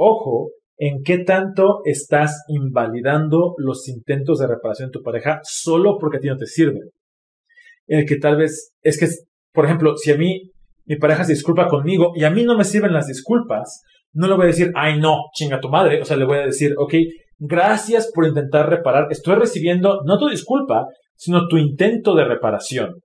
ojo en qué tanto estás invalidando los intentos de reparación de tu pareja solo porque a ti no te sirven. El que tal vez, es que, por ejemplo, si a mí mi pareja se disculpa conmigo y a mí no me sirven las disculpas, no le voy a decir, ay no, chinga tu madre. O sea, le voy a decir, ok, gracias por intentar reparar. Estoy recibiendo no tu disculpa, sino tu intento de reparación.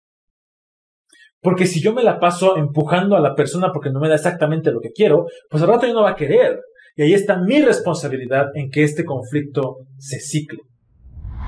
Porque si yo me la paso empujando a la persona porque no me da exactamente lo que quiero, pues al rato ya no va a querer. Y ahí está mi responsabilidad en que este conflicto se cicle.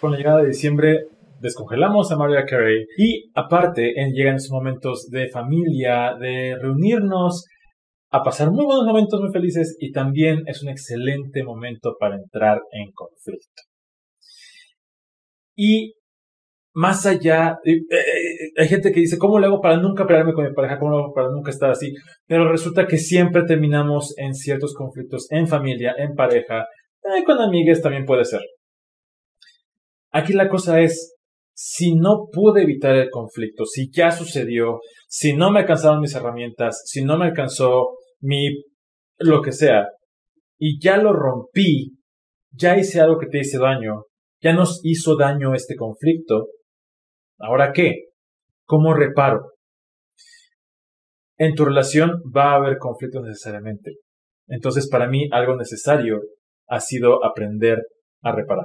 Con la llegada de diciembre descongelamos a Mariah Carey y aparte llegan esos momentos de familia, de reunirnos, a pasar muy buenos momentos muy felices y también es un excelente momento para entrar en conflicto. Y más allá, eh, eh, hay gente que dice, ¿cómo le hago para nunca pelearme con mi pareja? ¿Cómo lo hago para nunca estar así? Pero resulta que siempre terminamos en ciertos conflictos en familia, en pareja, eh, con amigas también puede ser. Aquí la cosa es, si no pude evitar el conflicto, si ya sucedió, si no me alcanzaron mis herramientas, si no me alcanzó mi lo que sea, y ya lo rompí, ya hice algo que te hice daño, ya nos hizo daño este conflicto, ¿Ahora qué? ¿Cómo reparo? En tu relación va a haber conflictos necesariamente. Entonces, para mí, algo necesario ha sido aprender a reparar.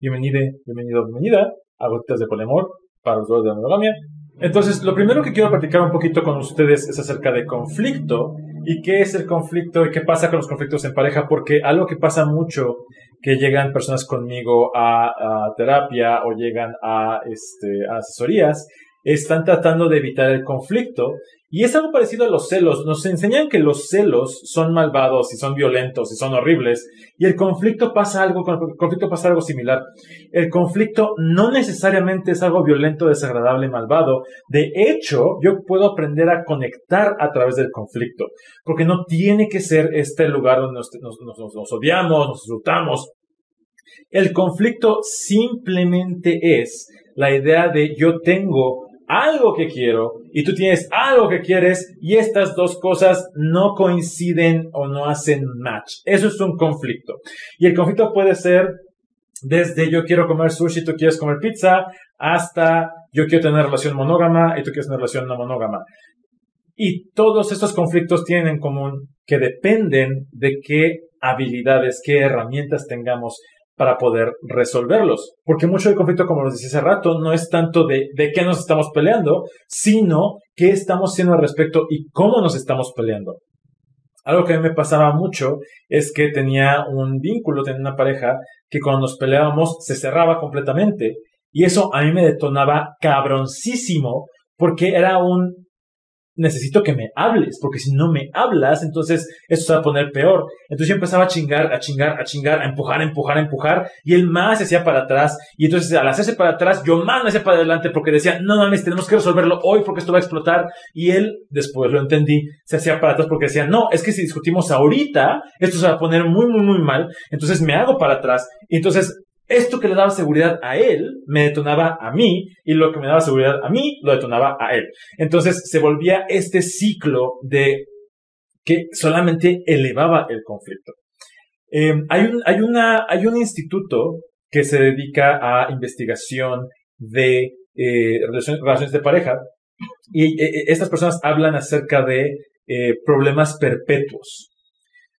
Bienvenido, bienvenido, bienvenida a Gotitas de Polemor para los dos de la monogamia. Entonces, lo primero que quiero platicar un poquito con ustedes es acerca de conflicto y qué es el conflicto y qué pasa con los conflictos en pareja, porque algo que pasa mucho que llegan personas conmigo a, terapia o llegan a, este, a asesorías, están tratando de evitar el conflicto. Y es algo parecido a los celos. Nos enseñan que los celos son malvados y son violentos y son horribles. Y el conflicto pasa algo, el conflicto pasa algo similar. El conflicto no necesariamente es algo violento, desagradable, malvado. De hecho, yo puedo aprender a conectar a través del conflicto. Porque no tiene que ser este lugar donde nos, nos odiamos, nos disfrutamos. El conflicto simplemente es la idea de yo tengo algo que quiero y tú tienes algo que quieres y estas dos cosas no coinciden o no hacen match. Eso es un conflicto. Y el conflicto puede ser desde yo quiero comer sushi, tú quieres comer pizza, hasta yo quiero tener relación monógama y tú quieres tener relación no monógama. Y todos estos conflictos tienen en común que dependen de qué habilidades, qué herramientas tengamos para poder resolverlos. Porque mucho del conflicto, como los decía hace rato, no es tanto de, de qué nos estamos peleando, sino qué estamos haciendo al respecto y cómo nos estamos peleando. Algo que a mí me pasaba mucho es que tenía un vínculo, tenía una pareja que cuando nos peleábamos se cerraba completamente. Y eso a mí me detonaba cabroncísimo porque era un necesito que me hables, porque si no me hablas, entonces esto se va a poner peor. Entonces yo empezaba a chingar, a chingar, a chingar, a empujar, a empujar, a empujar, y él más se hacía para atrás, y entonces al hacerse para atrás, yo más me hacía para adelante porque decía, no mames, tenemos que resolverlo hoy porque esto va a explotar, y él, después lo entendí, se hacía para atrás porque decía, no, es que si discutimos ahorita, esto se va a poner muy, muy, muy mal, entonces me hago para atrás, y entonces esto que le daba seguridad a él me detonaba a mí y lo que me daba seguridad a mí lo detonaba a él. Entonces se volvía este ciclo de que solamente elevaba el conflicto. Eh, hay, un, hay, una, hay un instituto que se dedica a investigación de eh, relaciones, de pareja y eh, estas personas hablan acerca de problemas perpetuos.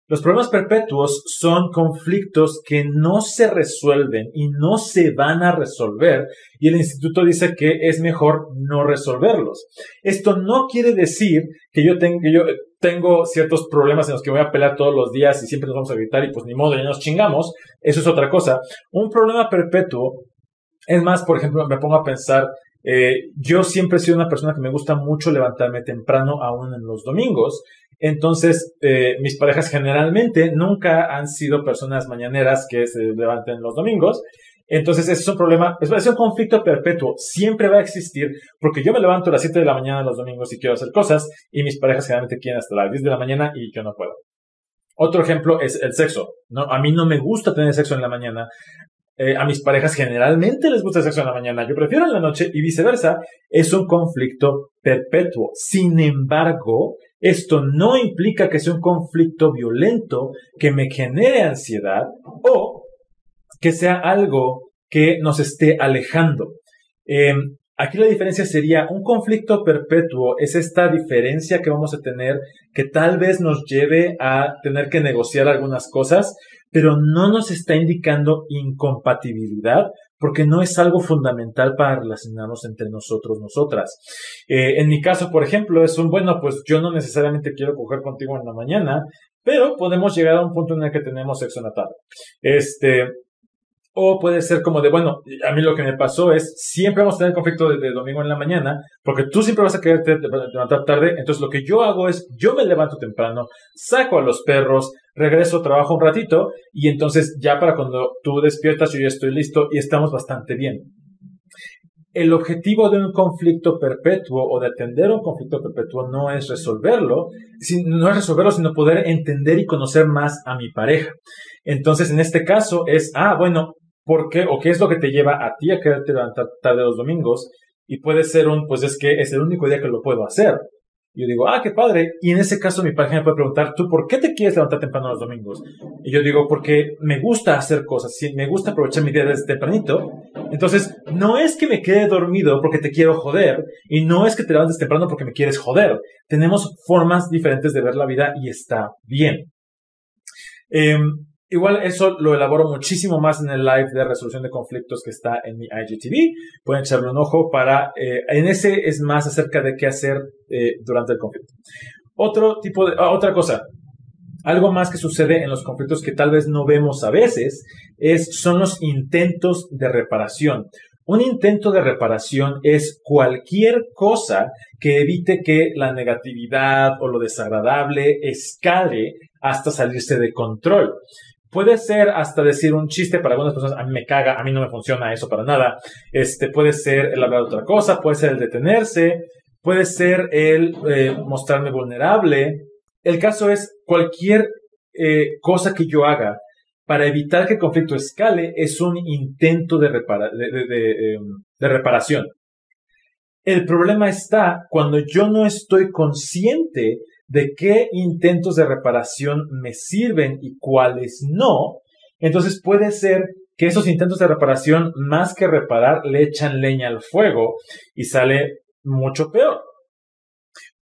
Los problemas perpetuos son conflictos que no se resuelven y no se van a resolver y el instituto dice que es mejor no resolverlos. Esto no quiere decir que yo tenga, tengo ciertos problemas en los que voy a pelear todos los días y siempre nos vamos a gritar y pues ni modo, ya nos chingamos, eso es otra cosa. Un problema perpetuo es más, por ejemplo, me pongo a pensar, eh, yo siempre he sido una persona que me gusta mucho levantarme temprano, aún en los domingos. Entonces, eh, mis parejas generalmente nunca han sido personas mañaneras que se levanten los domingos. Entonces, ese es un problema, es un conflicto perpetuo, siempre va a existir, porque yo me levanto a las 7 de la mañana los domingos y quiero hacer cosas, y mis parejas generalmente quieren hasta las 10 de la mañana y yo no puedo. Otro ejemplo es el sexo. ¿no? A mí no me gusta tener sexo en la mañana. Eh, a mis parejas generalmente les gusta el sexo en la mañana. Yo prefiero en la noche y viceversa. Es un conflicto perpetuo. Sin embargo, esto no implica que sea un conflicto violento que me genere ansiedad o que sea algo que nos esté alejando. Em, aquí la diferencia sería un conflicto perpetuo, es esta diferencia que vamos a tener que tal vez nos lleve a tener que negociar algunas cosas, pero no nos está indicando incompatibilidad porque no es algo fundamental para relacionarnos entre nosotros, nosotras. Eh, en mi caso, por ejemplo, es un, bueno, pues yo no necesariamente quiero coger contigo en la mañana, pero podemos llegar a un punto en el que tenemos sexo en la tarde. Este, o puede ser como de, bueno, a mí lo que me pasó es, siempre vamos a tener conflicto de, domingo en la mañana, porque tú siempre vas a querer levantar tarde, entonces lo que yo hago es, yo me levanto temprano, saco a los perros, regreso, trabajo un ratito, y entonces ya para cuando tú despiertas yo ya estoy listo y estamos bastante bien. El objetivo de un conflicto perpetuo o de atender un conflicto perpetuo no es resolverlo, no es resolverlo, sino poder entender y conocer más a mi pareja. Entonces, en este caso es, ah, bueno, ¿Por qué? ¿O qué es lo que te lleva a ti a quererte levantar tarde los domingos? Y puede ser un, pues es que es el único día que lo puedo hacer. Y yo digo, ah, qué padre. Y en ese caso mi pareja me puede preguntar, ¿tú por qué te quieres levantar temprano los domingos? Y yo digo, porque me gusta hacer cosas, me gusta aprovechar mi día desde tempranito. Entonces, no es que me quede dormido porque te quiero joder, y no es que te levantes temprano porque me quieres joder. Tenemos formas diferentes de ver la vida y está bien. Eh, Igual eso lo elaboro muchísimo más en el live de resolución de conflictos que está en mi IGTV. Pueden echarle un ojo para... Eh, en ese es más acerca de qué hacer eh, durante el conflicto. Otro tipo de... Ah, otra cosa. Algo más que sucede en los conflictos que tal vez no vemos a veces es, son los intentos de reparación. Un intento de reparación es cualquier cosa que evite que la negatividad o lo desagradable escale hasta salirse de control. Puede ser hasta decir un chiste para algunas personas, a mí me caga, a mí no me funciona eso para nada. Este puede ser el hablar de otra cosa, puede ser el detenerse, puede ser el eh, mostrarme vulnerable. El caso es cualquier eh, cosa que yo haga para evitar que el conflicto escale es un intento de, em, de reparación. El problema está cuando yo no estoy consciente de qué intentos de reparación me sirven y cuáles no, entonces puede ser que esos intentos de reparación, más que reparar, le echan leña al fuego y sale mucho peor.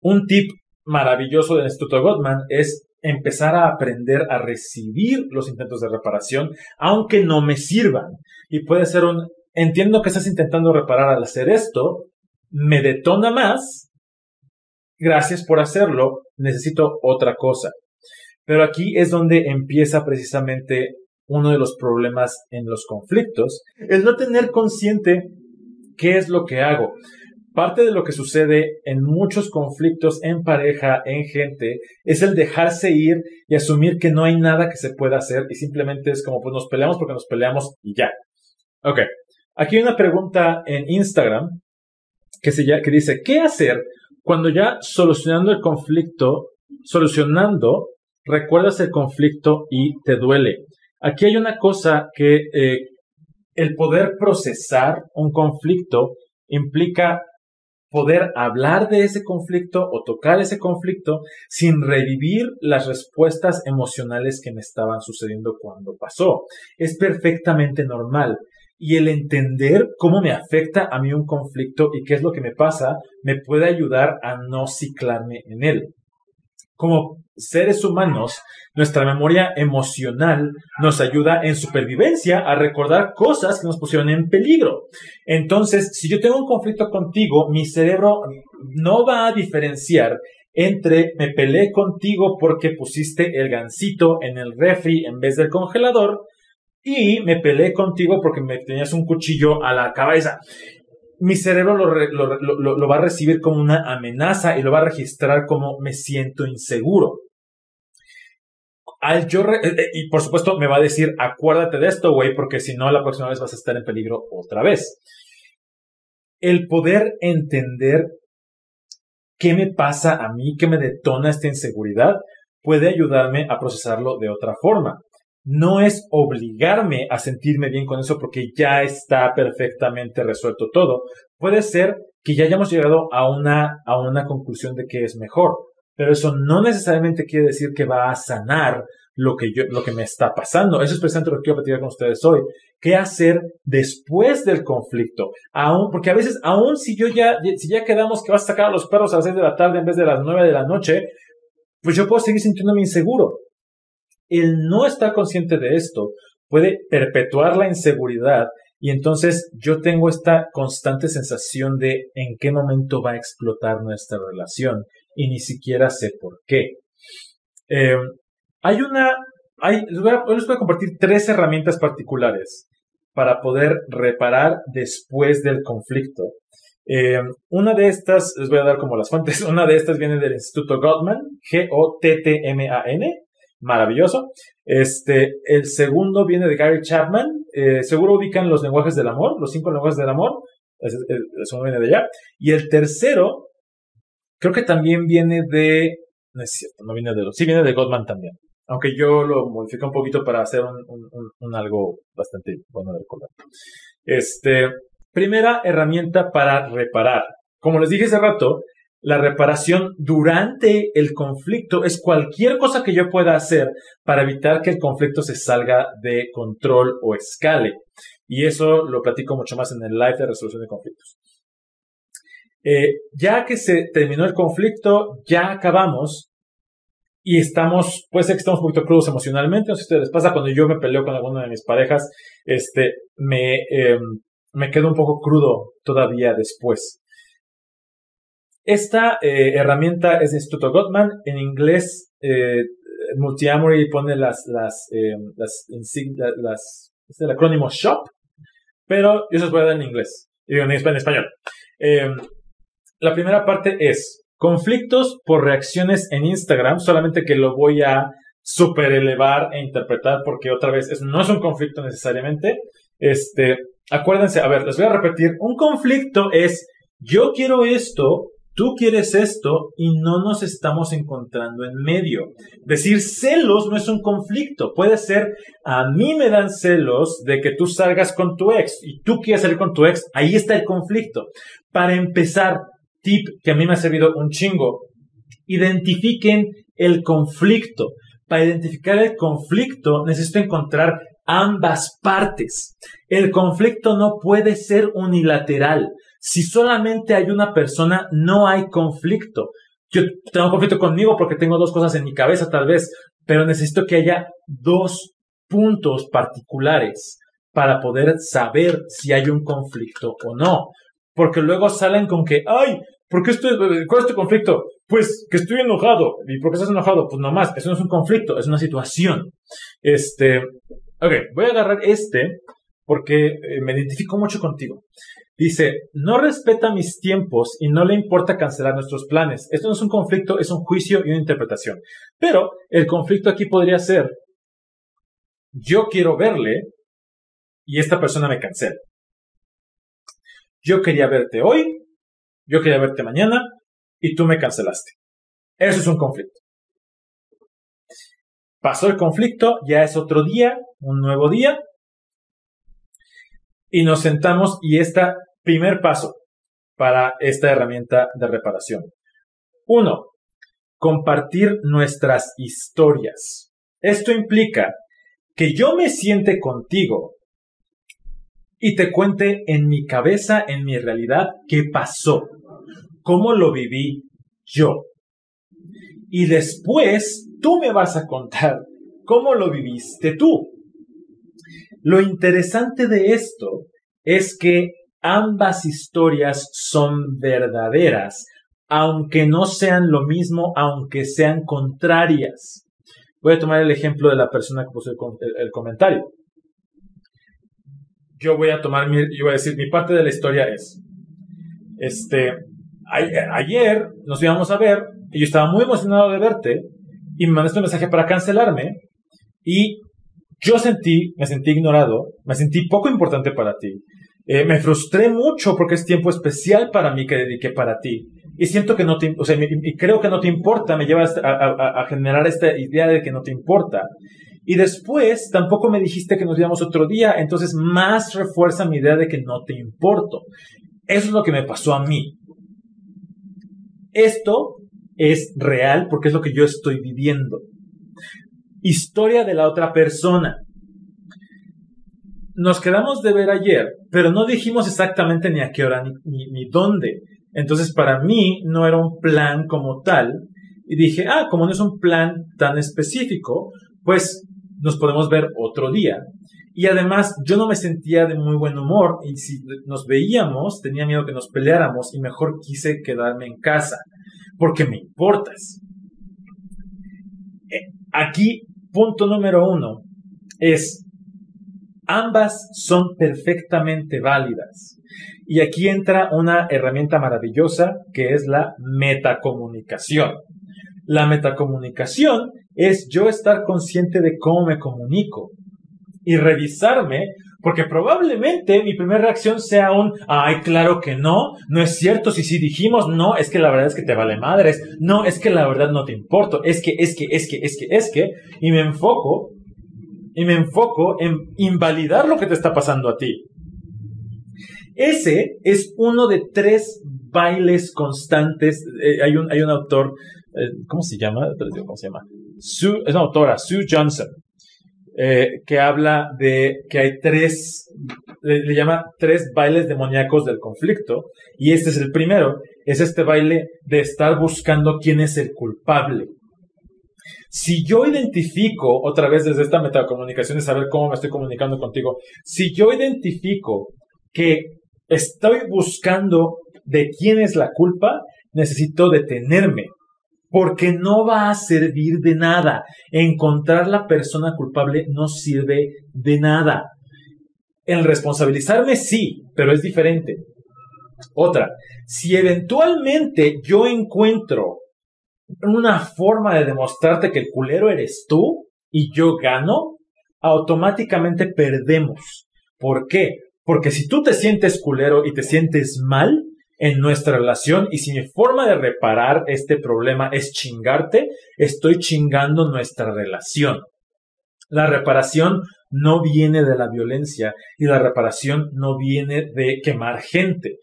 Un tip maravilloso del Instituto Gottman es empezar a aprender a recibir los intentos de reparación, aunque no me sirvan. Y puede ser un, entiendo que estás intentando reparar al hacer esto, me detona más, gracias por hacerlo, necesito otra cosa. Pero aquí es donde empieza precisamente uno de los problemas en los conflictos, el no tener consciente qué es lo que hago. Parte de lo que sucede en muchos conflictos en pareja, en gente, es el dejarse ir y asumir que no hay nada que se pueda hacer y simplemente es como pues nos peleamos porque nos peleamos y ya. Ok, aquí hay una pregunta en Instagram que, se que dice, ¿qué hacer cuando ya solucionando el conflicto, solucionando, recuerdas el conflicto y te duele. Aquí hay una cosa que eh, el poder procesar un conflicto implica poder hablar de ese conflicto o tocar ese conflicto sin revivir las respuestas emocionales que me estaban sucediendo cuando pasó. Es perfectamente normal y el entender cómo me afecta a mí un conflicto y qué es lo que me pasa, me puede ayudar a no ciclarme en él. Como seres humanos, nuestra memoria emocional nos ayuda en supervivencia a recordar cosas que nos pusieron en peligro. Entonces, si yo tengo un conflicto contigo, mi cerebro no va a diferenciar entre me peleé contigo porque pusiste el gansito en el refri en vez del congelador y me peleé contigo porque me tenías un cuchillo a la cabeza. Mi cerebro lo, va a recibir como una amenaza y lo va a registrar como me siento inseguro. Eh, eh, y por supuesto me va a decir, acuérdate de esto, güey, porque si no, la próxima vez vas a estar en peligro otra vez. El poder entender qué me pasa a mí, qué me detona esta inseguridad, puede ayudarme a procesarlo de otra forma. No es obligarme a sentirme bien con eso porque ya está perfectamente resuelto todo. Puede ser que ya hayamos llegado a una, a una conclusión de que es mejor, pero eso no necesariamente quiere decir que va a sanar lo que yo, lo que me está pasando. Eso es precisamente lo que quiero platicar con ustedes hoy. ¿Qué hacer después del conflicto? Aún, porque a veces, aún si yo ya, si ya quedamos que vas a sacar a los perros a las 6 de la tarde en vez de las 9 de la noche, pues yo puedo seguir sintiéndome inseguro. El no estar consciente de esto puede perpetuar la inseguridad y entonces yo tengo esta constante sensación de en qué momento va a explotar nuestra relación y ni siquiera sé por qué. Eh, hay una, hay, les voy, a, compartir tres herramientas particulares para poder reparar después del conflicto. Eh, una de estas, les voy a dar como las fuentes, una de estas viene del Instituto Gottman, G-O-T-T-M-A-N, maravilloso. Este, el segundo viene de Gary Chapman, eh, seguro ubican los lenguajes del amor, los cinco lenguajes del amor, eso viene de allá. Y el tercero, creo que también viene de, no es cierto, no viene de los, sí viene de Gottman también aunque yo lo modifico un poquito para hacer un, algo bastante bueno de recordar. Este, primera herramienta para reparar. Como les dije hace rato, la reparación durante el conflicto es cualquier cosa que yo pueda hacer para evitar que el conflicto se salga de control o escale. Y eso lo platico mucho más en el live de resolución de conflictos. Eh, ya que se terminó el conflicto, ya acabamos, y estamos, puede ser que estamos un poquito crudos emocionalmente, no sé si les pasa, cuando yo me peleo con alguna de mis parejas, este, me, em, me quedo un poco crudo todavía después. Esta eh, herramienta es de Instituto Gottman, en inglés, eh, Multiamory pone las, las, em, las, las, es el acrónimo SHOP, pero yo se los voy a dar en inglés, y en español. La primera parte es, Conflictos por reacciones en Instagram, solamente que lo voy a super elevar e interpretar porque otra vez no es un conflicto necesariamente. Este, acuérdense, a ver, les voy a repetir, un conflicto es yo quiero esto, tú quieres esto y no nos estamos encontrando en medio. Decir celos no es un conflicto, puede ser a mí me dan celos de que tú salgas con tu ex y tú quieres salir con tu ex, ahí está el conflicto. Para empezar, tip que a mí me ha servido un chingo. Identifiquen el conflicto. Para identificar el conflicto necesito encontrar ambas partes. El conflicto no puede ser unilateral. Si solamente hay una persona, no hay conflicto. Yo tengo conflicto conmigo porque tengo dos cosas en mi cabeza tal vez, pero necesito que haya dos puntos particulares para poder saber si hay un conflicto o no porque luego salen con que, ay, ¿por qué estoy, cuál es tu conflicto? Pues que estoy enojado. ¿Y por qué estás enojado? Pues nomás, eso no es un conflicto, es una situación. Este, ok, voy a agarrar este porque eh, me identifico mucho contigo. Dice, no respeta mis tiempos y no le importa cancelar nuestros planes. Esto no es un conflicto, es un juicio y una interpretación. Pero el conflicto aquí podría ser, yo quiero verle y esta persona me cancela. Yo quería verte hoy, yo quería verte mañana y tú me cancelaste. Eso es un conflicto. Pasó el conflicto, ya es otro día, un nuevo día, y nos sentamos y está primer paso para esta herramienta de reparación. Uno, compartir nuestras historias. Esto implica que yo me siente contigo y te cuente en mi cabeza, en mi realidad, qué pasó, cómo lo viví yo. Y después tú me vas a contar cómo lo viviste tú. Lo interesante de esto es que ambas historias son verdaderas, aunque no sean lo mismo, aunque sean contrarias. Voy a tomar el ejemplo de la persona que puso el, comentario. Yo voy a tomar mi, yo voy a decir, mi parte de la historia es, este, ayer nos íbamos a ver y yo estaba muy emocionado de verte y me mandaste un mensaje para cancelarme y yo sentí, me sentí ignorado, me sentí poco importante para ti. Eh, me frustré mucho porque es tiempo especial para mí que dediqué para ti. Y siento que no te, o sea, y creo que no te importa, me lleva a, generar esta idea de que no te importa. Y después tampoco me dijiste que nos viéramos otro día, entonces más refuerza mi idea de que no te importo. Eso es lo que me pasó a mí. Esto es real porque es lo que yo estoy viviendo historia de la otra persona. Nos quedamos de ver ayer, pero no dijimos exactamente ni a qué hora ni, ni, dónde. Entonces para mí no era un plan como tal. Y dije, ah, como no es un plan tan específico, pues nos podemos ver otro día. Y además yo no me sentía de muy buen humor y si nos veíamos tenía miedo que nos peleáramos y mejor quise quedarme en casa porque me importas. Eh, aquí punto número uno es, ambas son perfectamente válidas. Y aquí entra una herramienta maravillosa que es la metacomunicación. La metacomunicación es yo estar consciente de cómo me comunico y revisarme porque probablemente mi primera reacción sea un, ay, claro que no, no es cierto, si sí dijimos, no, es que la verdad es que te vale madres, no, es que la verdad no te importo, es que, es que, es que, es que, es que, y me enfoco, y me enfoco en invalidar lo que te está pasando a ti. Ese es uno de tres bailes constantes. Eh, hay, un, hay un autor, eh, ¿cómo se llama? ¿Cómo se llama? Sue, es una autora, Sue Johnson. Eh, que habla de que hay tres, le, llama tres bailes demoníacos del conflicto, y este es el primero, es este baile de estar buscando quién es el culpable. Si yo identifico, otra vez desde esta metacomunicación de saber cómo me estoy comunicando contigo, si yo identifico que estoy buscando de quién es la culpa, necesito detenerme, porque no va a servir de nada. Encontrar la persona culpable no sirve de nada. El responsabilizarme sí, pero es diferente. Otra, si eventualmente yo encuentro una forma de demostrarte que el culero eres tú y yo gano, automáticamente perdemos. ¿Por qué? Porque si tú te sientes culero y te sientes mal, en nuestra relación y si mi forma de reparar este problema es chingarte, estoy chingando nuestra relación. La reparación no viene de la violencia y la reparación no viene de quemar gente.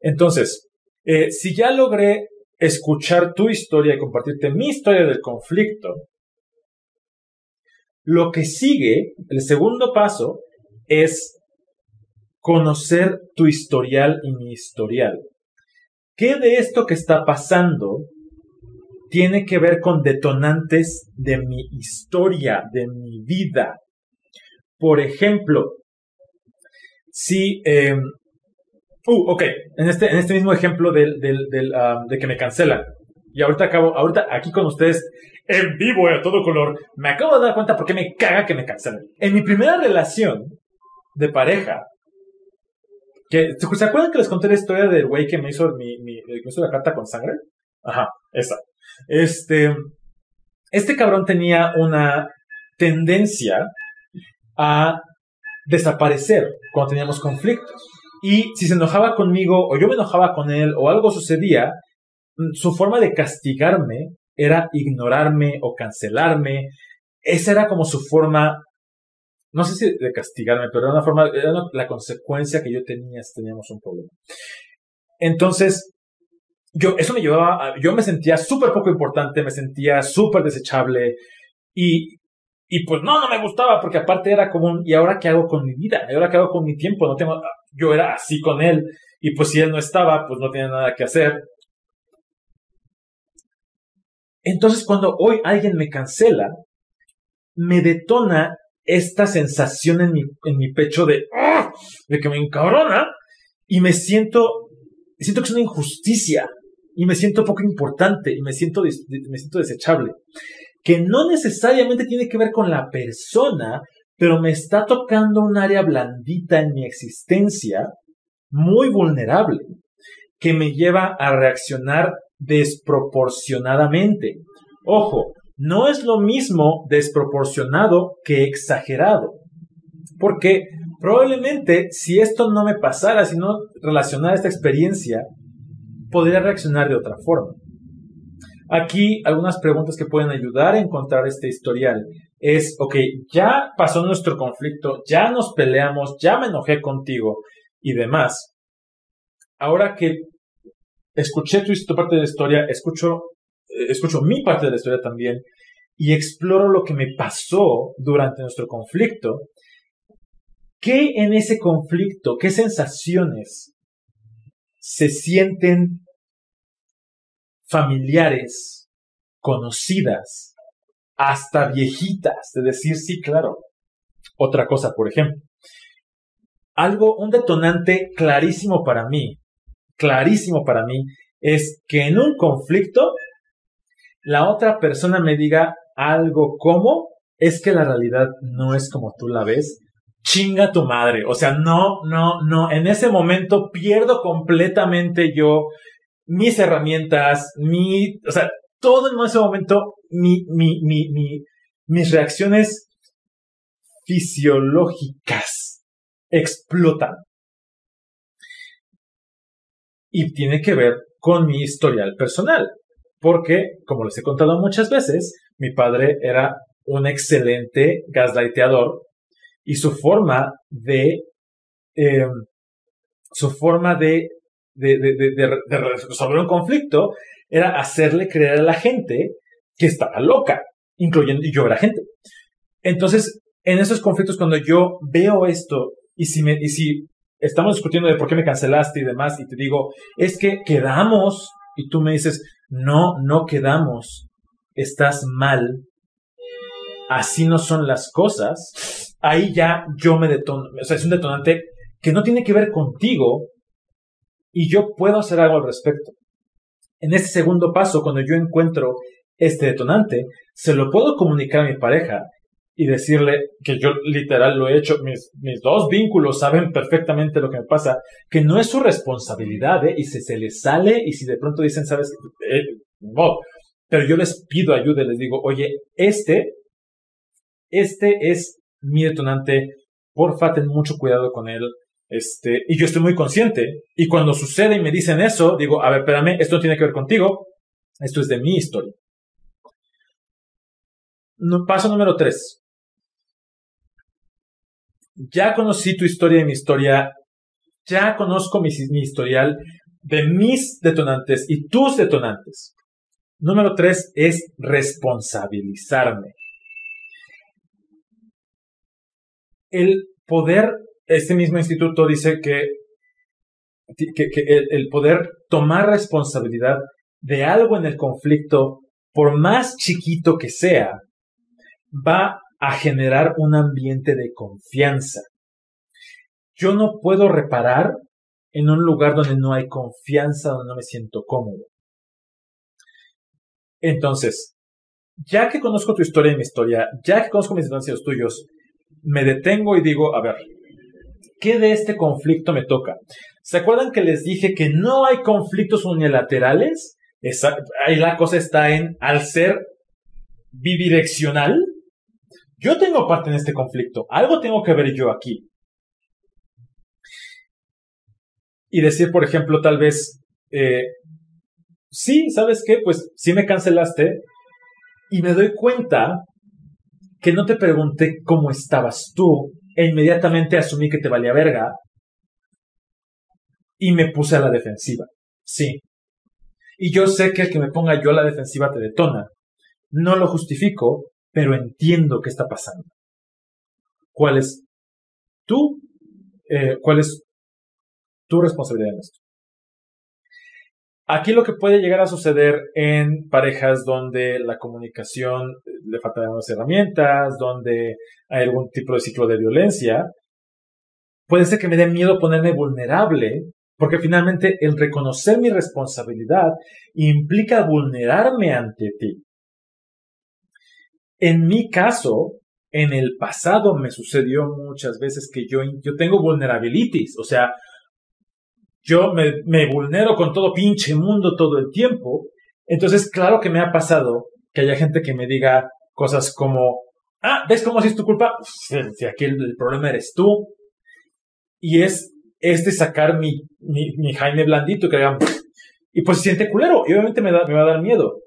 Entonces, eh, si ya logré escuchar tu historia y compartirte mi historia del conflicto, lo que sigue, el segundo paso, es conocer tu historial y mi historial. ¿Qué de esto que está pasando tiene que ver con detonantes de mi historia, de mi vida? Por ejemplo, si... Eh, uh, ok, en este, en este mismo ejemplo del, um, de que me cancelan. Y ahorita acabo, ahorita aquí con ustedes, en vivo y a todo color, me acabo de dar cuenta por qué me caga que me cancelen. En mi primera relación de pareja, ¿Se acuerdan que les conté la historia del güey que me hizo, mi, mi, me hizo la carta con sangre? Ajá, esa. Este, este cabrón tenía una tendencia a desaparecer cuando teníamos conflictos. Y si se enojaba conmigo o yo me enojaba con él o algo sucedía, mm, su forma de castigarme era ignorarme o cancelarme. Esa era como su forma no sé si de castigarme, pero era una forma, era la consecuencia que yo tenía si teníamos un problema. Entonces, yo, eso me llevaba, yo me sentía súper poco importante, me sentía súper desechable y, y pues no, no me gustaba porque aparte era como ¿y ahora qué hago con mi vida? ¿Y ahora qué hago con mi tiempo? No tengo, yo era así con él y pues si él no estaba, pues no tenía nada que hacer. Entonces cuando hoy alguien me cancela, me detona esta sensación en mi, en mi pecho de, ¡ah! de que me encabrona y me siento, siento que es una injusticia. y me siento poco importante y me siento, me siento desechable. Que no necesariamente tiene que ver con la persona, pero me está tocando un área blandita en mi existencia, muy vulnerable, que me lleva a reaccionar desproporcionadamente. Ojo, no es lo mismo desproporcionado que exagerado. Porque probablemente si esto no me pasara, si no relacionara esta experiencia, podría reaccionar de otra forma. Aquí algunas preguntas que pueden ayudar a encontrar este historial es, ok, ya pasó nuestro conflicto, ya nos peleamos, ya me enojé contigo y demás. Ahora que escuché tu, parte de la historia, escucho, eh, escucho mi parte de la historia también y exploro lo que me pasó durante nuestro conflicto, ¿qué en ese conflicto, qué sensaciones se sienten familiares, conocidas, hasta viejitas, de decir sí, claro. Otra cosa, por ejemplo, algo, un detonante clarísimo para mí, clarísimo para mí, es que en un conflicto la otra persona me diga algo como, es que la realidad no es como tú la ves, chinga tu madre. O sea, no, no, no. En ese momento pierdo completamente yo mis herramientas, mi, o sea, todo en ese momento, mi, mi, mi, mi, mis reacciones fisiológicas explotan. Y tiene que ver con mi historial personal. Porque, como les he contado muchas veces, mi padre era un excelente gaslighteador y su forma de, eh, su forma de de, resolver un conflicto era hacerle creer a la gente que estaba loca, incluyendo y yo era gente. Entonces, en esos conflictos, cuando yo veo esto y si, me, y si estamos discutiendo de por qué me cancelaste y demás, y te digo, es que quedamos, y tú me dices, no, no quedamos, estás mal, así no son las cosas, ahí ya yo me detono, o sea, es un detonante que no tiene que ver contigo, y yo puedo hacer algo al respecto. En este segundo paso, cuando yo encuentro este detonante, se lo puedo comunicar a mi pareja y decirle que yo literal lo he hecho, mis, mis dos vínculos saben perfectamente lo que me pasa, que no es su responsabilidad, ¿eh? y si se les sale y si de pronto dicen, sabes, eh, no, pero yo les pido ayuda y les digo, oye, este, este es mi detonante, porfa, ten mucho cuidado con él, este, y yo estoy muy consciente. Y cuando sucede y me dicen eso, digo, a ver, espérame, esto no tiene que ver contigo, esto es de mi historia. paso número tres. Ya conocí tu historia y mi historia, ya conozco mi, mi historial de mis detonantes y tus detonantes. Número tres es responsabilizarme. El poder este mismo instituto dice que, el, poder tomar responsabilidad de algo en el conflicto, por más chiquito que sea, va a generar un ambiente de confianza. Yo no puedo reparar en un lugar donde no hay confianza, donde no me siento cómodo. Entonces, ya que conozco tu historia y mi historia, ya que conozco mis los tuyos, me detengo y digo, a ver, ¿Qué de este conflicto me toca? ¿Se acuerdan que les dije que no hay conflictos unilaterales? ahí la cosa está en, al ser bidireccional, yo tengo parte en este conflicto, algo tengo que ver yo aquí. Y decir, por ejemplo, tal vez, eh, sí, ¿sabes qué? Pues sí me cancelaste y me doy cuenta que no te pregunté cómo estabas tú e inmediatamente asumí que te valía verga y me puse a la defensiva. Sí. Y yo sé que el que me ponga yo a la defensiva te detona. No lo justifico, pero entiendo qué está pasando. ¿Cuál es tú? Eh, ¿Cuál es tu responsabilidad en esto? Aquí lo que puede llegar a suceder en parejas donde la comunicación le faltan unas herramientas, donde hay algún tipo de ciclo de violencia, puede ser que me dé miedo ponerme vulnerable Porque finalmente el reconocer mi responsabilidad implica vulnerarme ante ti. En mi caso, en el pasado me sucedió muchas veces que yo, yo tengo vulnerabilities, o sea, yo me, vulnero con todo pinche mundo todo el tiempo. Entonces, claro que me ha pasado que haya gente que me diga cosas como, ah, ¿ves cómo así es tu culpa? Si aquí el, problema eres tú. Y es este sacar mi, mi, Jaime blandito que digan, y pues se siente culero, y obviamente me, da, me va a dar miedo.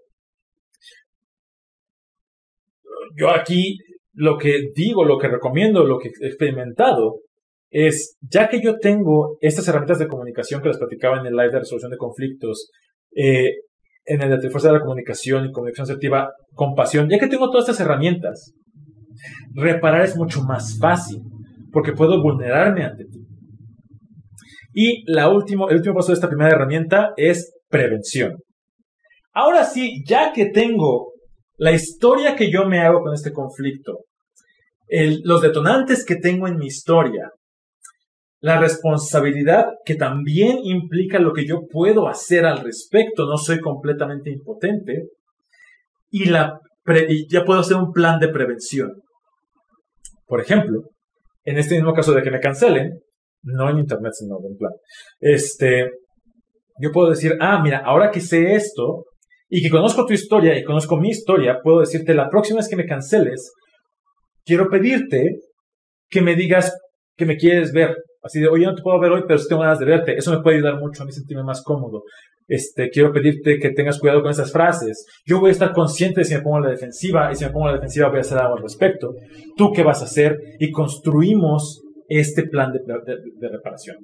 Yo aquí lo que digo, lo que recomiendo, lo que he experimentado es, ya que yo tengo estas herramientas de comunicación que les platicaba en el live de resolución de conflictos, eh, en el de fuerza de la comunicación y comunicación asertiva, compasión, ya que tengo todas estas herramientas, reparar es mucho más fácil, porque puedo vulnerarme ante ti. Y la último, el último paso de esta primera herramienta es prevención. Ahora sí, ya que tengo la historia que yo me hago con este conflicto, los detonantes que tengo en mi historia, la responsabilidad que también implica lo que yo puedo hacer al respecto, no soy completamente impotente, y, la ya puedo hacer un plan de prevención. Por ejemplo, en este mismo caso de que me cancelen, no en internet, sino en plan, este, yo puedo decir, ah, mira, ahora que sé esto y que conozco tu historia y conozco mi historia, puedo decirte la próxima vez que me canceles, quiero pedirte que me digas que me quieres ver. Así de, oye, no te puedo ver hoy, pero sí tengo ganas de verte. Eso me puede ayudar mucho a mí sentirme más cómodo. Este, quiero pedirte que tengas cuidado con esas frases. Yo voy a estar consciente de si me pongo a la defensiva y si me pongo a la defensiva voy a hacer algo al respecto. ¿Tú qué vas a hacer? Y construimos este plan de, reparación.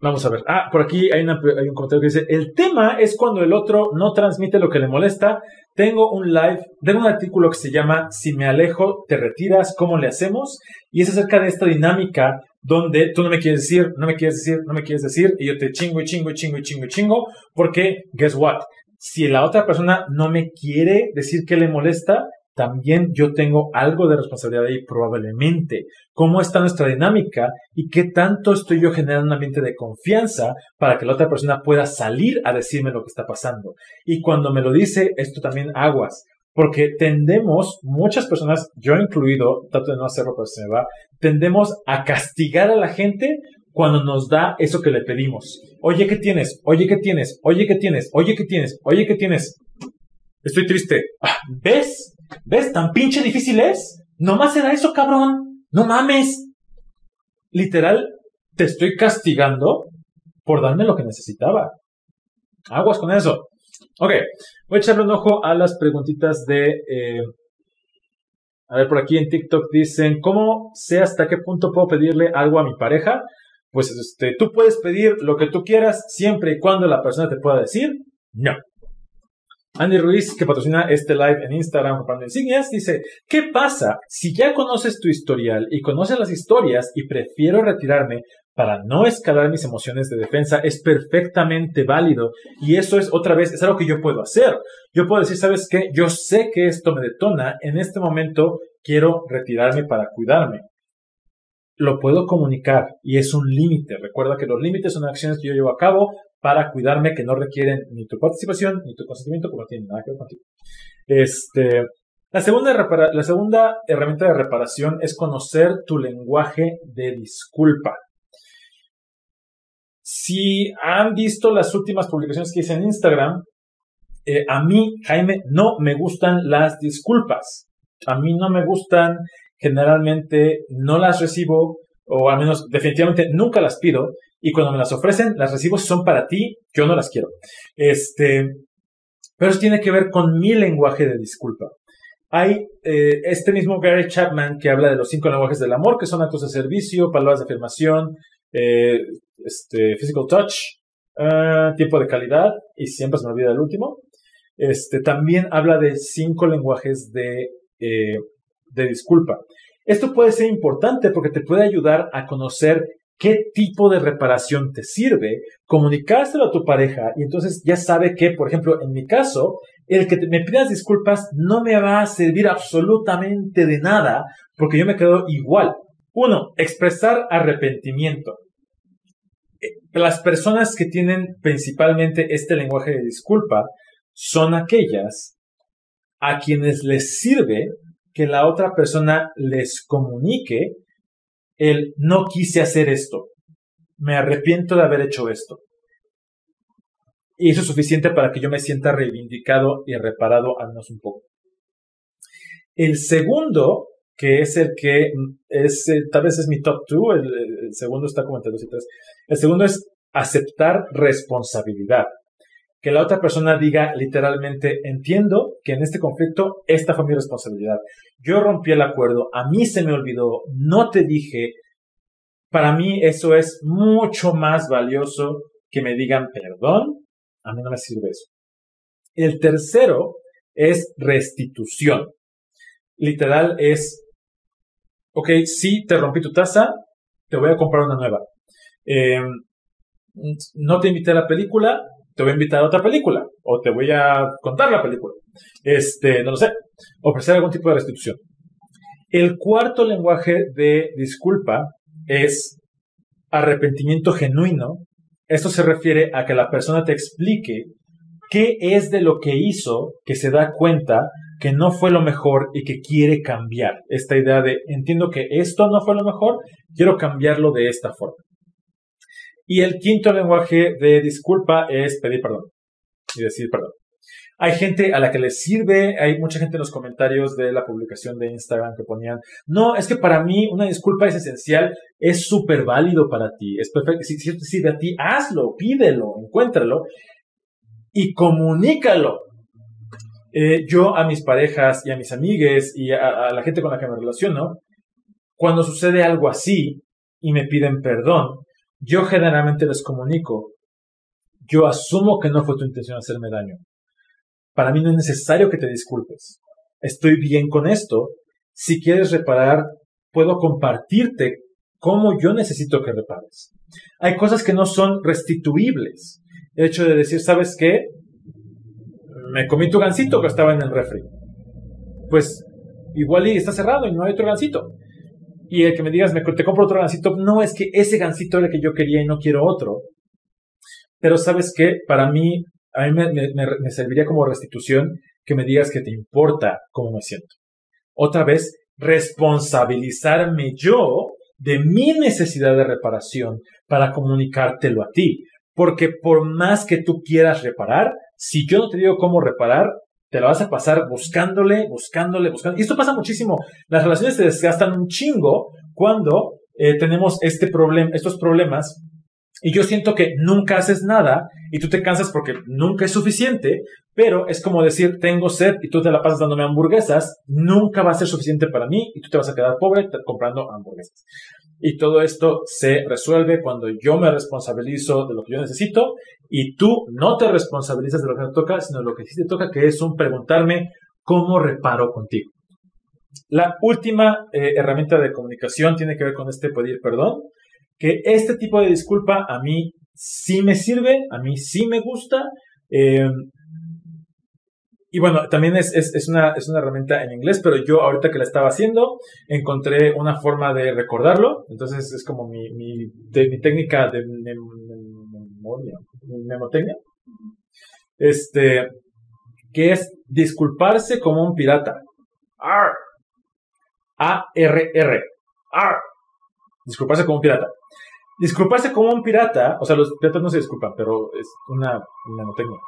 Vamos a ver. Ah, por aquí hay, un comentario que dice, el tema es cuando el otro no transmite lo que le molesta. Tengo un live, tengo un artículo que se llama Si me alejo, te retiras, ¿cómo le hacemos? Y es acerca de esta dinámica donde tú no me quieres decir, no me quieres decir, no me quieres decir, y yo te chingo y chingo y chingo y chingo y chingo, porque, guess what? Si la otra persona no me quiere decir que le molesta, también yo tengo algo de responsabilidad ahí probablemente. ¿Cómo está nuestra dinámica y qué tanto estoy yo generando un ambiente de confianza para que la otra persona pueda salir a decirme lo que está pasando? Y cuando me lo dice, esto también aguas. Porque tendemos, muchas personas, yo incluido, trato de no hacerlo, pero se me va, tendemos a castigar a la gente cuando nos da eso que le pedimos. Oye, ¿qué tienes? Oye, ¿qué tienes? Oye, ¿qué tienes? Oye, ¿qué tienes? Oye, ¿qué tienes? Estoy triste. Ah, ¿Ves? ¿Ves? ¿Tan pinche difícil es? Nomás era eso, cabrón. No mames. Literal, te estoy castigando por darme lo que necesitaba. Aguas con eso. Ok, voy a echarle un ojo a las preguntitas de... Eh, a ver, por aquí en TikTok dicen, ¿cómo sé hasta qué punto puedo pedirle algo a mi pareja? Pues este, tú puedes pedir lo que tú quieras siempre y cuando la persona te pueda decir no. Andy Ruiz, que patrocina este live en Instagram comprando insignias, dice, ¿qué pasa si ya conoces tu historial y conoces las historias y prefiero retirarme para no escalar mis emociones de defensa? Es perfectamente válido y eso es otra vez, es algo que yo puedo hacer. Yo puedo decir, ¿sabes qué? Yo sé que esto me detona, en este momento quiero retirarme para cuidarme lo puedo comunicar y es un límite. Recuerda que los límites son acciones que yo llevo a cabo para cuidarme que no requieren ni tu participación ni tu consentimiento, porque no tienen nada que ver contigo. Este, la segunda, la segunda herramienta de reparación es conocer tu lenguaje de disculpa. Si han visto las últimas publicaciones que hice en Instagram, eh, a mí, Jaime, no me gustan las disculpas. A mí no me gustan, generalmente no las recibo, o al menos definitivamente nunca las pido, y cuando me las ofrecen, las recibo son para ti, yo no las quiero. Este, pero eso tiene que ver con mi lenguaje de disculpa. Hay eh, este mismo Gary Chapman que habla de los cinco lenguajes del amor, que son actos de servicio, palabras de afirmación, eh, este, physical touch, uh, tiempo de calidad, y siempre se me olvida el último. Este, también habla de cinco lenguajes de, eh, de disculpa. Esto puede ser importante porque te puede ayudar a conocer qué tipo de reparación te sirve, comunicárselo a tu pareja y entonces ya sabe que, por ejemplo, en mi caso, el que me pidas disculpas no me va a servir absolutamente de nada porque yo me quedo igual. Uno, expresar arrepentimiento. Eh, las personas que tienen principalmente este lenguaje de disculpa son aquellas a quienes les sirve que la otra persona les comunique el no quise hacer esto, me arrepiento de haber hecho esto. Y eso es suficiente para que yo me sienta reivindicado y reparado al menos un poco. El segundo, que es el que es, tal vez es mi top two, el, segundo está como entre dos y tres. El segundo es aceptar responsabilidad. Que la otra persona diga literalmente, entiendo que en este conflicto esta fue mi responsabilidad. Yo rompí el acuerdo, a mí se me olvidó, no te dije. Para mí eso es mucho más valioso que me digan perdón. A mí no me sirve eso. El tercero es restitución. Literal es, ok, sí, te rompí tu taza, te voy a comprar una nueva. Em, no te invité a la película, te voy a invitar a otra película. O te voy a contar la película. Este, no lo sé. Ofrecer algún tipo de restitución. El cuarto lenguaje de disculpa es arrepentimiento genuino. Esto se refiere a que la persona te explique qué es de lo que hizo que se da cuenta que no fue lo mejor y que quiere cambiar. Esta idea de entiendo que esto no fue lo mejor, quiero cambiarlo de esta forma. Y el quinto lenguaje de disculpa es pedir perdón y decir perdón. Hay gente a la que les sirve, hay mucha gente en los comentarios de la publicación de Instagram que ponían, no, es que para mí una disculpa es esencial, es súper válido para ti, es perfecto, si, si sirve a ti, hazlo, pídelo, encuéntralo y comunícalo. Eh, yo a mis parejas y a mis amigues y a, la gente con la que me relaciono, cuando sucede algo así y me piden perdón, yo generalmente les comunico, yo asumo que no fue tu intención hacerme daño. Para mí no es necesario que te disculpes. Estoy bien con esto. Si quieres reparar, puedo compartirte cómo yo necesito que repares. Hay cosas que no son restituibles. El hecho de decir, ¿sabes qué? me comí tu gansito que estaba en el refri. Pues igual está cerrado y no hay otro gansito. Y el que me digas, me, te compro otro gansito, no es que ese gansito era el que yo quería y no quiero otro. Pero sabes qué, para mí, a mí me, serviría como restitución que me digas que te importa cómo me siento. Otra vez, responsabilizarme yo de mi necesidad de reparación para comunicártelo a ti. Porque por más que tú quieras reparar, si yo no te digo cómo reparar, te la vas a pasar buscándole, buscándole, buscando. Y esto pasa muchísimo. Las relaciones se desgastan un chingo cuando eh, tenemos este problema, estos problemas. Y yo siento que nunca haces nada y tú te cansas porque nunca es suficiente, pero es como decir, tengo sed y tú te la pasas dándome hamburguesas, nunca va a ser suficiente para mí y tú te vas a quedar pobre comprando hamburguesas. Y todo esto se resuelve cuando yo me responsabilizo de lo que yo necesito y tú no te responsabilizas de lo que te toca, sino de lo que sí te toca, que es un preguntarme cómo reparo contigo. La última eh, herramienta de comunicación tiene que ver con este pedir perdón, que este tipo de disculpa a mí sí me sirve, a mí sí me gusta. Eh, y bueno, también es, es, una, es una herramienta en inglés, pero yo ahorita que la estaba haciendo, encontré una forma de recordarlo. Entonces es como mi, mi, técnica de memoria, memotecnia. Este, que es disculparse como un pirata. Ar. A-R-R. Ar. Disculparse como un pirata. Disculparse como un pirata, o sea, los piratas no se disculpan, pero es una memotecnia.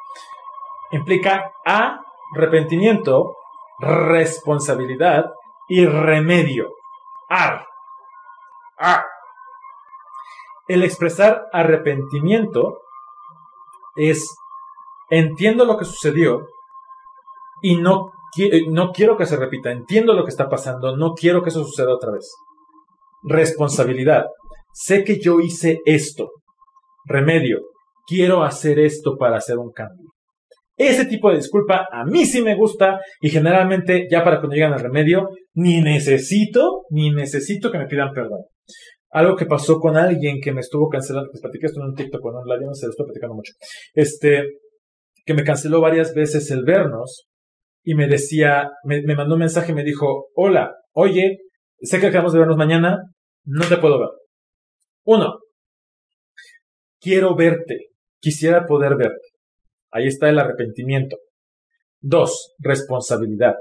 Implica A, arrepentimiento, responsabilidad y remedio. Ar. Ar. El expresar arrepentimiento es entiendo lo que sucedió y no, no quiero que se repita, entiendo lo que está pasando, no quiero que eso suceda otra vez. Responsabilidad. Sé que yo hice esto. Remedio. Quiero hacer esto para hacer un cambio. Ese tipo de disculpa a mí sí me gusta y generalmente ya para cuando llegan al remedio ni necesito, ni necesito que me pidan perdón. Algo que pasó con alguien que me estuvo cancelando, pues platiqué esto en un TikTok con un live, no se lo estoy platicando mucho. Este, que me canceló varias veces el vernos y me decía, me, mandó un mensaje y me dijo, hola, oye, sé que acabamos de vernos mañana, no te puedo ver. Uno, quiero verte, quisiera poder verte. Ahí está el arrepentimiento. Dos, responsabilidad.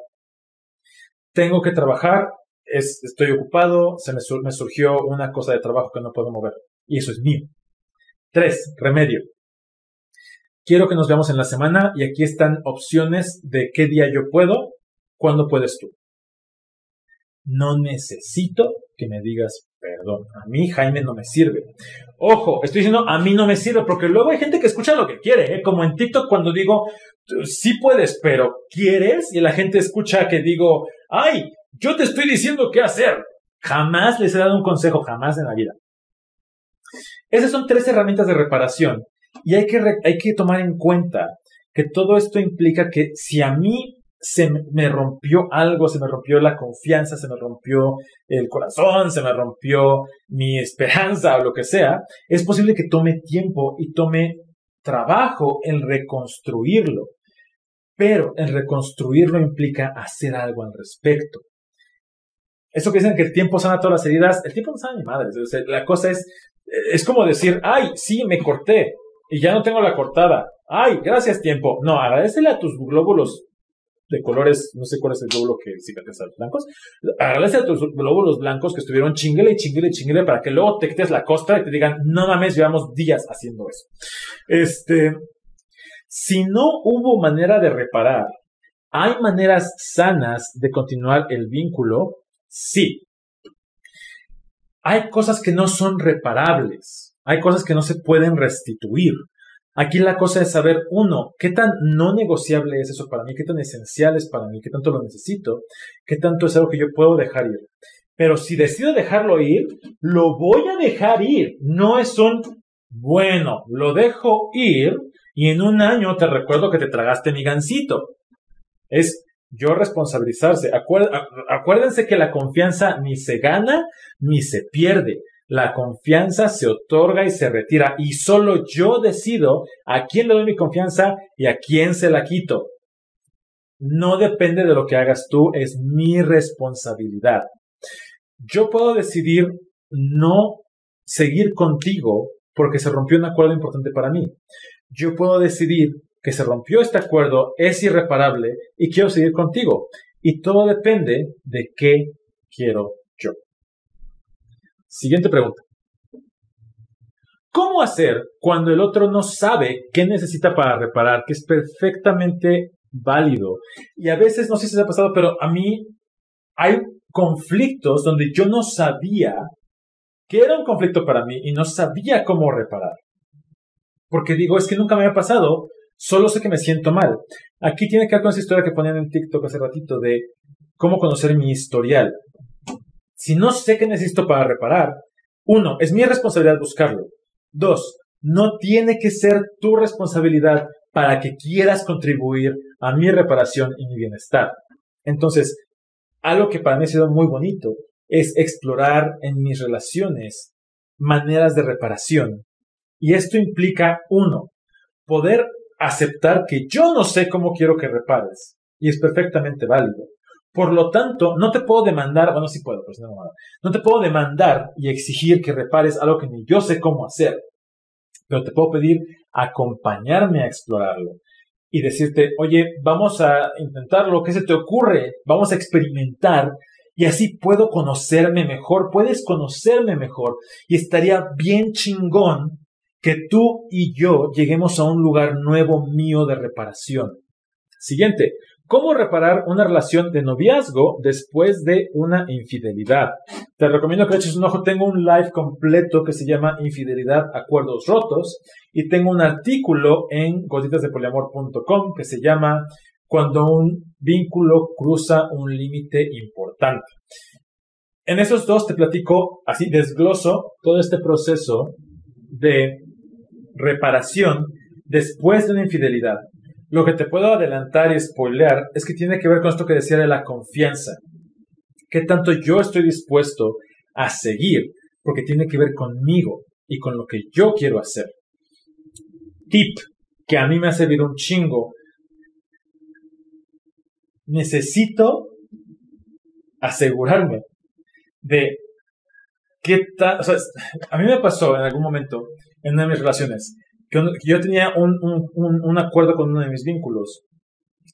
Tengo que trabajar, estoy ocupado, se me, me surgió una cosa de trabajo que no puedo mover. Y eso es mío. Tres, remedio. Quiero que nos veamos en la semana y aquí están opciones de qué día yo puedo, cuándo puedes tú. No necesito que me digas perdón. A mí Jaime no me sirve. Ojo, estoy diciendo a mí no me sirve porque luego hay gente que escucha lo que quiere, ¿eh? como en TikTok cuando digo sí puedes, pero ¿quieres? Y la gente escucha que digo, ay, yo te estoy diciendo qué hacer. Jamás les he dado un consejo, jamás en la vida. Esas son tres herramientas de reparación y hay que, hay que tomar en cuenta que todo esto implica que si a mí se me rompió algo, se me rompió la confianza, se me rompió el corazón, se me rompió mi esperanza o lo que sea, es posible que tome tiempo y tome trabajo en reconstruirlo. Pero el reconstruirlo implica hacer algo al respecto. Eso que dicen que el tiempo sana todas las heridas, el tiempo no sana ni madre. la cosa es, es como decir, ay, sí, me corté y ya no tengo la cortada. Ay, gracias tiempo. No, agradecele a tus glóbulos de colores, no sé cuál es el glóbulo que cicatriza los blancos. Agradece a tus glóbulos blancos que estuvieron chinguele y chinguele chinguele para que luego te quites la costra y te digan, no mames, llevamos días haciendo eso. Este, si no hubo manera de reparar, ¿hay maneras sanas de continuar el vínculo? Sí. Hay cosas que no son reparables. Hay cosas que no se pueden restituir. Aquí la cosa es saber, uno, qué tan no negociable es eso para mí, qué tan esencial es para mí, qué tanto lo necesito, qué tanto es algo que yo puedo dejar ir. Pero si decido dejarlo ir, lo voy a dejar ir. No es un, bueno, lo dejo ir y en un año te recuerdo que te tragaste mi gancito. Es yo responsabilizarse. acuérdense que la confianza ni se gana ni se pierde. La confianza se otorga y se retira y solo yo decido a quién le doy mi confianza y a quién se la quito. No depende de lo que hagas tú, es mi responsabilidad. Yo puedo decidir no seguir contigo porque se rompió un acuerdo importante para mí. Yo puedo decidir que se rompió este acuerdo, es irreparable y quiero seguir contigo. Y todo depende de qué quiero. Siguiente pregunta. ¿Cómo hacer cuando el otro no sabe qué necesita para reparar, que es perfectamente válido? Y a veces, no sé si se ha pasado, pero a mí hay conflictos donde yo no sabía que era un conflicto para mí y no sabía cómo reparar. Porque digo, es que nunca me había pasado, solo sé que me siento mal. Aquí tiene que ver con esa historia que ponían en TikTok hace ratito de cómo conocer mi historial. Si no sé qué necesito para reparar, uno, es mi responsabilidad buscarlo. Dos, no tiene que ser tu responsabilidad para que quieras contribuir a mi reparación y mi bienestar. Entonces, algo que para mí ha sido muy bonito es explorar en mis relaciones maneras de reparación. Y esto implica, uno, poder aceptar que yo no sé cómo quiero que repares. Y es perfectamente válido. Por lo tanto, no te puedo demandar, bueno, sí puedo, pero si no, no te puedo demandar y exigir que repares algo que ni yo sé cómo hacer, pero te puedo pedir acompañarme a explorarlo y decirte, oye, vamos a intentarlo, ¿qué se te ocurre? Vamos a experimentar y así puedo conocerme mejor, puedes conocerme mejor y estaría bien chingón que tú y yo lleguemos a un lugar nuevo mío de reparación. Siguiente, ¿Cómo reparar una relación de noviazgo después de una infidelidad? Te recomiendo que eches un ojo. Tengo un live completo que se llama Infidelidad, Acuerdos Rotos. Y tengo un artículo en gotitasdepoliamor.com que se llama Cuando un vínculo cruza un límite importante. En esos dos te platico, así desgloso todo este proceso de reparación después de una infidelidad lo que te puedo adelantar y spoilear es que tiene que ver con esto que decía de la confianza. ¿Qué tanto yo estoy dispuesto a seguir? Porque tiene que ver conmigo y con lo que yo quiero hacer. Tip que a mí me ha servido un chingo. Necesito asegurarme de ¿qué tal? O sea, a mí me pasó en algún momento, en una de mis relaciones, yo tenía un, un, un, acuerdo con uno de mis vínculos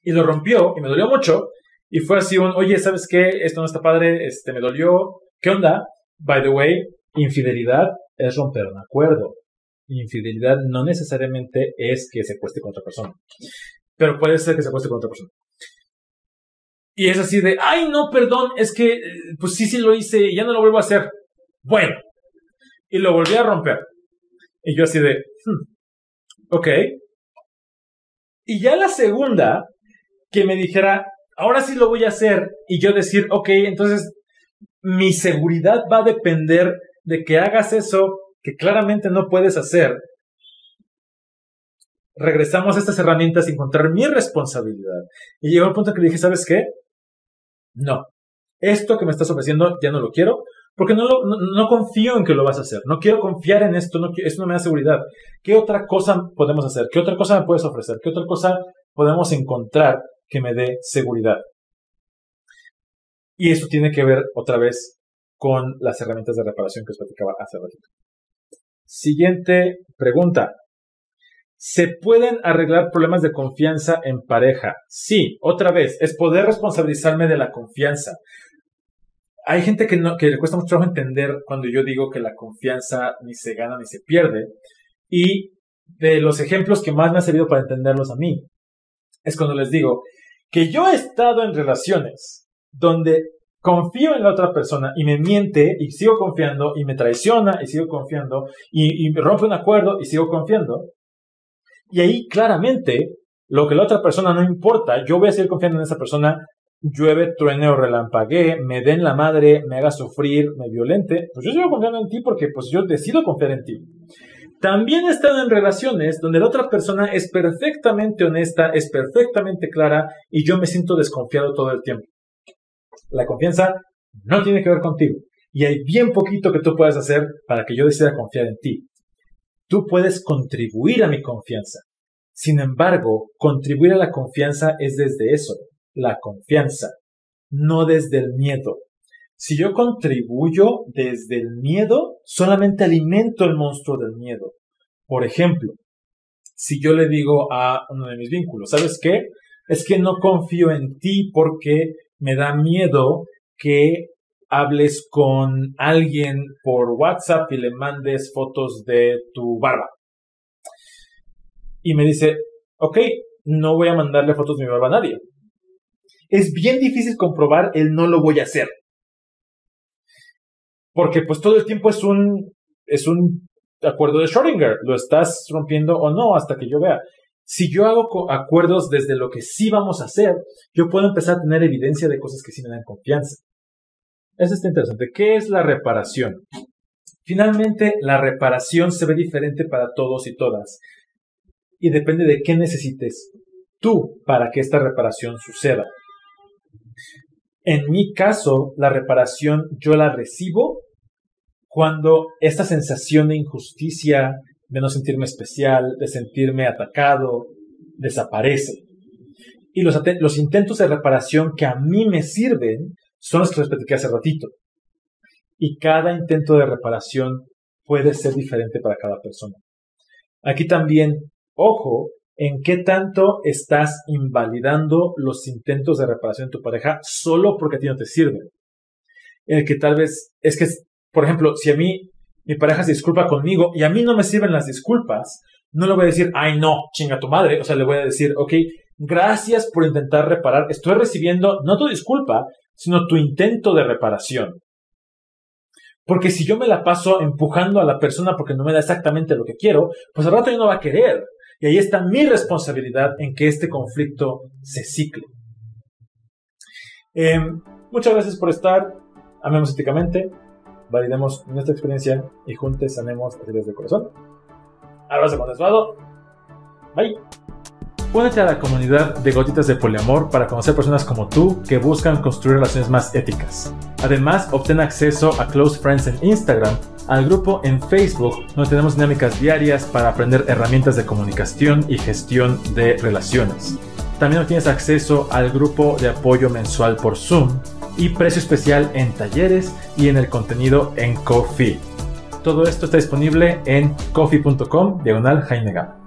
y lo rompió y me dolió mucho. Y fue así un, oye, ¿sabes qué? Esto no está padre, este, me dolió. ¿Qué onda? By the way, infidelidad es romper un acuerdo. Infidelidad no necesariamente es que se cueste con otra persona. Pero puede ser que se cueste con otra persona. Y es así de, ay, no, perdón, es que, eh, pues sí, sí lo hice y ya no lo vuelvo a hacer. Bueno. Y lo volví a romper. Y yo así de, hmm, ok. Y ya la segunda, que me dijera, ahora sí lo voy a hacer, y yo decir, ok, entonces mi seguridad va a depender de que hagas eso que claramente no puedes hacer. Regresamos a estas herramientas y encontrar mi responsabilidad. Y llegó un punto que le dije, ¿sabes qué? No. Esto que me estás ofreciendo ya no lo quiero porque no, no, confío en que lo vas a hacer. No quiero confiar en esto. No, esto no me da seguridad. ¿Qué otra cosa podemos hacer? ¿Qué otra cosa me puedes ofrecer? ¿Qué otra cosa podemos encontrar que me dé seguridad? Y eso tiene que ver otra vez con las herramientas de reparación que os platicaba hace ratito. Siguiente pregunta. ¿Se pueden arreglar problemas de confianza en pareja? Sí, otra vez, es poder responsabilizarme de la confianza. Hay gente que, no, que le cuesta mucho trabajo entender cuando yo digo que la confianza ni se gana ni se pierde. Y de los ejemplos que más me ha servido para entenderlos a mí, es cuando les digo que yo he estado en relaciones donde confío en la otra persona y me miente y sigo confiando y me traiciona y sigo confiando y, y rompe un acuerdo y sigo confiando. Y ahí claramente lo que la otra persona no importa, yo voy a seguir confiando en esa persona, llueve, truene o relampaguee, me den la madre, me haga sufrir, me violente, pues yo sigo confiando en ti porque pues yo decido confiar en ti. También he estado en relaciones donde la otra persona es perfectamente honesta, es perfectamente clara y yo me siento desconfiado todo el tiempo. La confianza no tiene que ver contigo y hay bien poquito que tú puedas hacer para que yo decida confiar en ti. Tú puedes contribuir a mi confianza. Sin embargo, contribuir a la confianza es desde eso, la confianza, no desde el miedo. Si yo contribuyo desde el miedo, solamente alimento el monstruo del miedo. Por ejemplo, si yo le digo a uno de mis vínculos, ¿sabes qué? Es que no confío en ti porque me da miedo que hables con alguien por WhatsApp y le mandes fotos de tu barba. Y me dice, ok, no voy a mandarle fotos de mi barba a nadie. Es bien difícil comprobar el no lo voy a hacer. Porque pues todo el tiempo es un, es un acuerdo de Schrödinger. Lo estás rompiendo o no hasta que yo vea. Si yo hago acuerdos desde lo que sí vamos a hacer, yo puedo empezar a tener evidencia de cosas que sí me dan confianza. Eso está interesante. ¿Qué es la reparación? Finalmente, la reparación se ve diferente para todos y todas. Y depende de qué necesites tú para que esta reparación suceda. En mi caso, la reparación yo la recibo cuando esta sensación de injusticia, de no sentirme especial, de sentirme atacado, desaparece. Y los, intentos de reparación que a mí me sirven son los que les platiqué hace ratito. Y cada intento de reparación puede ser diferente para cada persona. Aquí también, ojo, en qué tanto estás invalidando los intentos de reparación de tu pareja solo porque a ti no te sirven. El que tal vez, es que, por ejemplo, si a mí mi pareja se disculpa conmigo y a mí no me sirven las disculpas, no le voy a decir, ay no, chinga tu madre. O sea, le voy a decir, ok, gracias por intentar reparar. Estoy recibiendo no tu disculpa, sino tu intento de reparación. Porque si yo me la paso empujando a la persona porque no me da exactamente lo que quiero, pues al rato ya no va a querer. Y ahí está mi responsabilidad en que este conflicto se cicle. Em, muchas gracias por estar. Amemos éticamente. Validemos nuestra experiencia y juntos sanemos las heridas de corazón. Abrazo con. Bye. Únete a la comunidad de Gotitas de Poliamor para conocer personas como tú que buscan construir relaciones más éticas. Además, obtén acceso a Close Friends en Instagram, al grupo en Facebook, donde tenemos dinámicas diarias para aprender herramientas de comunicación y gestión de relaciones. También obtienes acceso al grupo de apoyo mensual por Zoom y precio especial en talleres y en el contenido en Coffee. Todo esto está disponible en coffee.com diagonal Jaime.